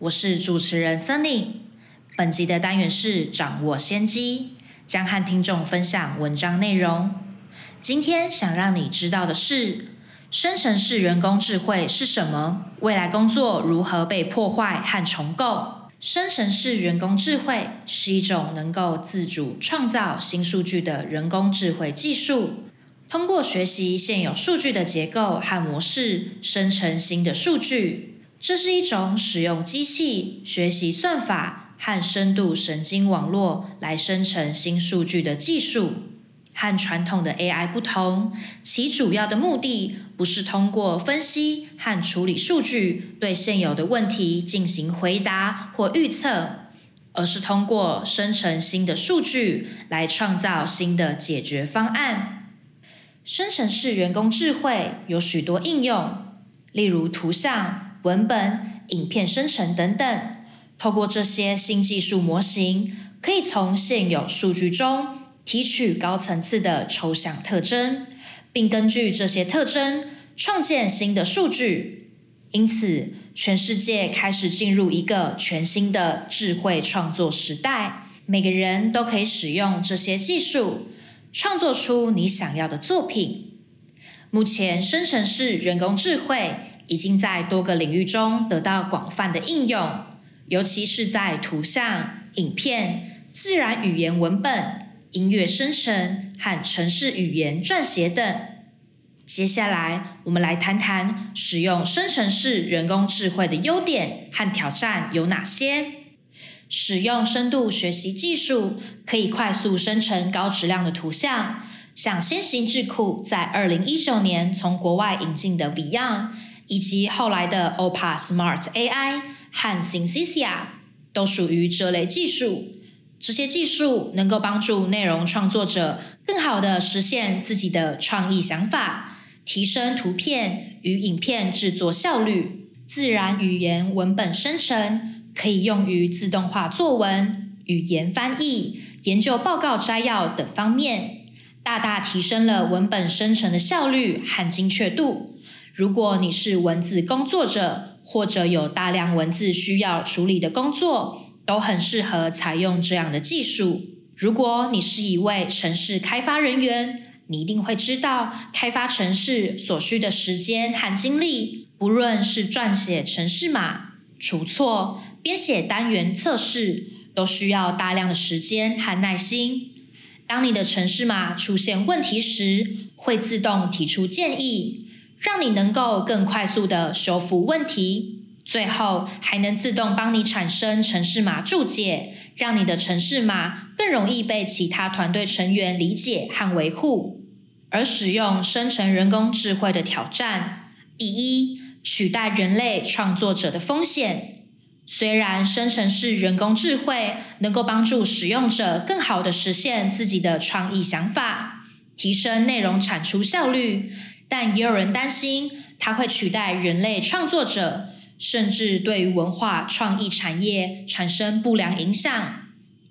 我是主持人 Sunny。本集的单元是掌握先机，将和听众分享文章内容。今天想让你知道的是，生成式人工智慧是什么？未来工作如何被破坏和重构？生成式人工智慧是一种能够自主创造新数据的人工智慧技术。通过学习现有数据的结构和模式，生成新的数据。这是一种使用机器学习算法和深度神经网络来生成新数据的技术。和传统的 AI 不同，其主要的目的不是通过分析和处理数据对现有的问题进行回答或预测，而是通过生成新的数据来创造新的解决方案。生成式人工智慧有许多应用，例如图像、文本、影片生成等等。透过这些新技术模型，可以从现有数据中。提取高层次的抽象特征，并根据这些特征创建新的数据。因此，全世界开始进入一个全新的智慧创作时代。每个人都可以使用这些技术，创作出你想要的作品。目前，生成式人工智慧已经在多个领域中得到广泛的应用，尤其是在图像、影片、自然语言文本。音乐生成和城市语言撰写等。接下来，我们来谈谈使用生成式人工智慧的优点和挑战有哪些。使用深度学习技术，可以快速生成高质量的图像，像先行智库在二零一九年从国外引进的 Beyond，以及后来的 OPA Smart AI 和 Synthesia，都属于这类技术。这些技术能够帮助内容创作者更好的实现自己的创意想法，提升图片与影片制作效率。自然语言文本生成可以用于自动化作文、语言翻译、研究报告摘要等方面，大大提升了文本生成的效率和精确度。如果你是文字工作者，或者有大量文字需要处理的工作，都很适合采用这样的技术。如果你是一位城市开发人员，你一定会知道开发城市所需的时间和精力。不论是撰写城市码、除错、编写单元测试，都需要大量的时间和耐心。当你的城市码出现问题时，会自动提出建议，让你能够更快速的修复问题。最后还能自动帮你产生城市码注解，让你的城市码更容易被其他团队成员理解和维护。而使用生成人工智慧的挑战，第一，取代人类创作者的风险。虽然生成式人工智慧能够帮助使用者更好的实现自己的创意想法，提升内容产出效率，但也有人担心它会取代人类创作者。甚至对于文化创意产业产生不良影响，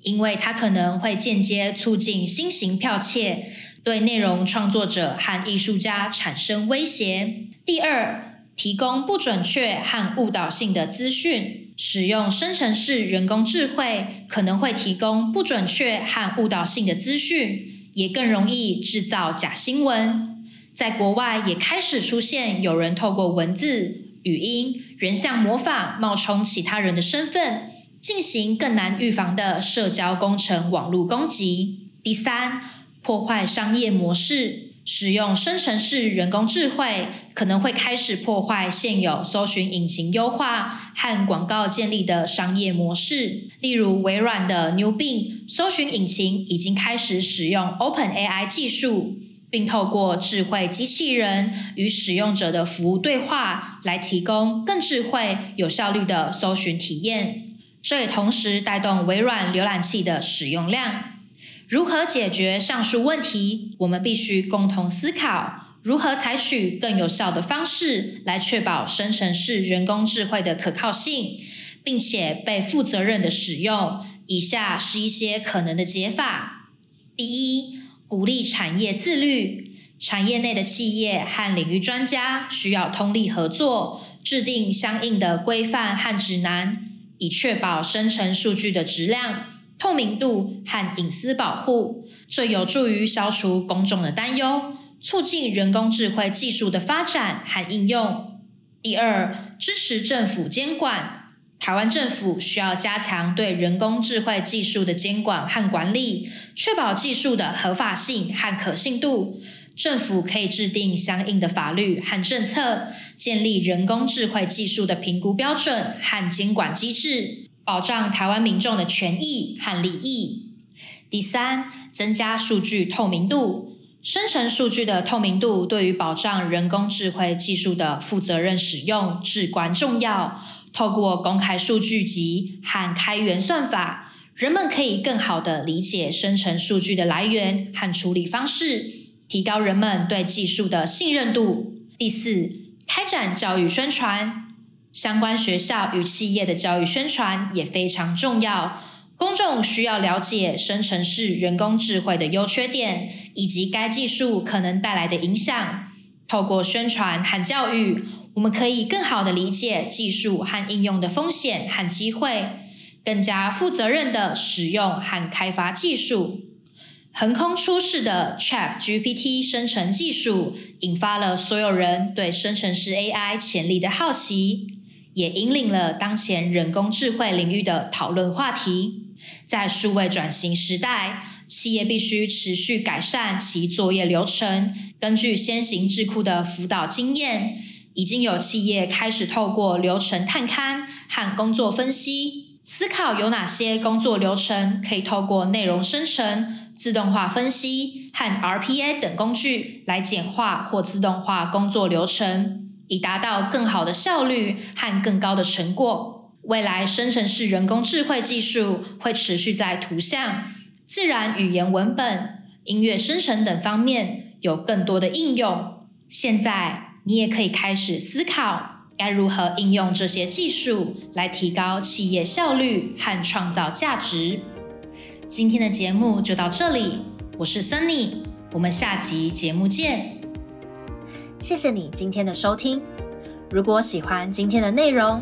因为它可能会间接促进新型剽窃，对内容创作者和艺术家产生威胁。第二，提供不准确和误导性的资讯，使用生成式人工智慧可能会提供不准确和误导性的资讯，也更容易制造假新闻。在国外也开始出现有人透过文字。语音、人像模仿，冒充其他人的身份，进行更难预防的社交工程网络攻击。第三，破坏商业模式，使用生成式人工智慧可能会开始破坏现有搜寻引擎优化和广告建立的商业模式。例如，微软的 New Bing 搜寻引擎已经开始使用 Open AI 技术。并透过智慧机器人与使用者的服务对话，来提供更智慧、有效率的搜寻体验。这也同时带动微软浏览器的使用量。如何解决上述问题？我们必须共同思考如何采取更有效的方式来确保生成式人工智慧的可靠性，并且被负责任的使用。以下是一些可能的解法：第一，鼓励产业自律。产业内的企业和领域专家需要通力合作，制定相应的规范和指南，以确保生成数据的质量、透明度和隐私保护。这有助于消除公众的担忧，促进人工智慧技术的发展和应用。第二，支持政府监管。台湾政府需要加强对人工智慧技术的监管和管理，确保技术的合法性和可信度。政府可以制定相应的法律和政策，建立人工智慧技术的评估标准和监管机制，保障台湾民众的权益和利益。第三，增加数据透明度。生成数据的透明度对于保障人工智慧技术的负责任使用至关重要。透过公开数据集和开源算法，人们可以更好地理解生成数据的来源和处理方式，提高人们对技术的信任度。第四，开展教育宣传，相关学校与企业的教育宣传也非常重要。公众需要了解生成式人工智慧的优缺点，以及该技术可能带来的影响。透过宣传和教育。我们可以更好的理解技术和应用的风险和机会，更加负责任的使用和开发技术。横空出世的 Chat GPT 生成技术，引发了所有人对生成式 AI 潜力的好奇，也引领了当前人工智慧领域的讨论话题。在数位转型时代，企业必须持续改善其作业流程，根据先行智库的辅导经验。已经有企业开始透过流程探勘和工作分析，思考有哪些工作流程可以透过内容生成、自动化分析和 RPA 等工具来简化或自动化工作流程，以达到更好的效率和更高的成果。未来生成式人工智慧技术会持续在图像、自然语言文本、音乐生成等方面有更多的应用。现在。你也可以开始思考该如何应用这些技术来提高企业效率和创造价值。今天的节目就到这里，我是 Sunny，我们下集节目见。谢谢你今天的收听。如果喜欢今天的内容，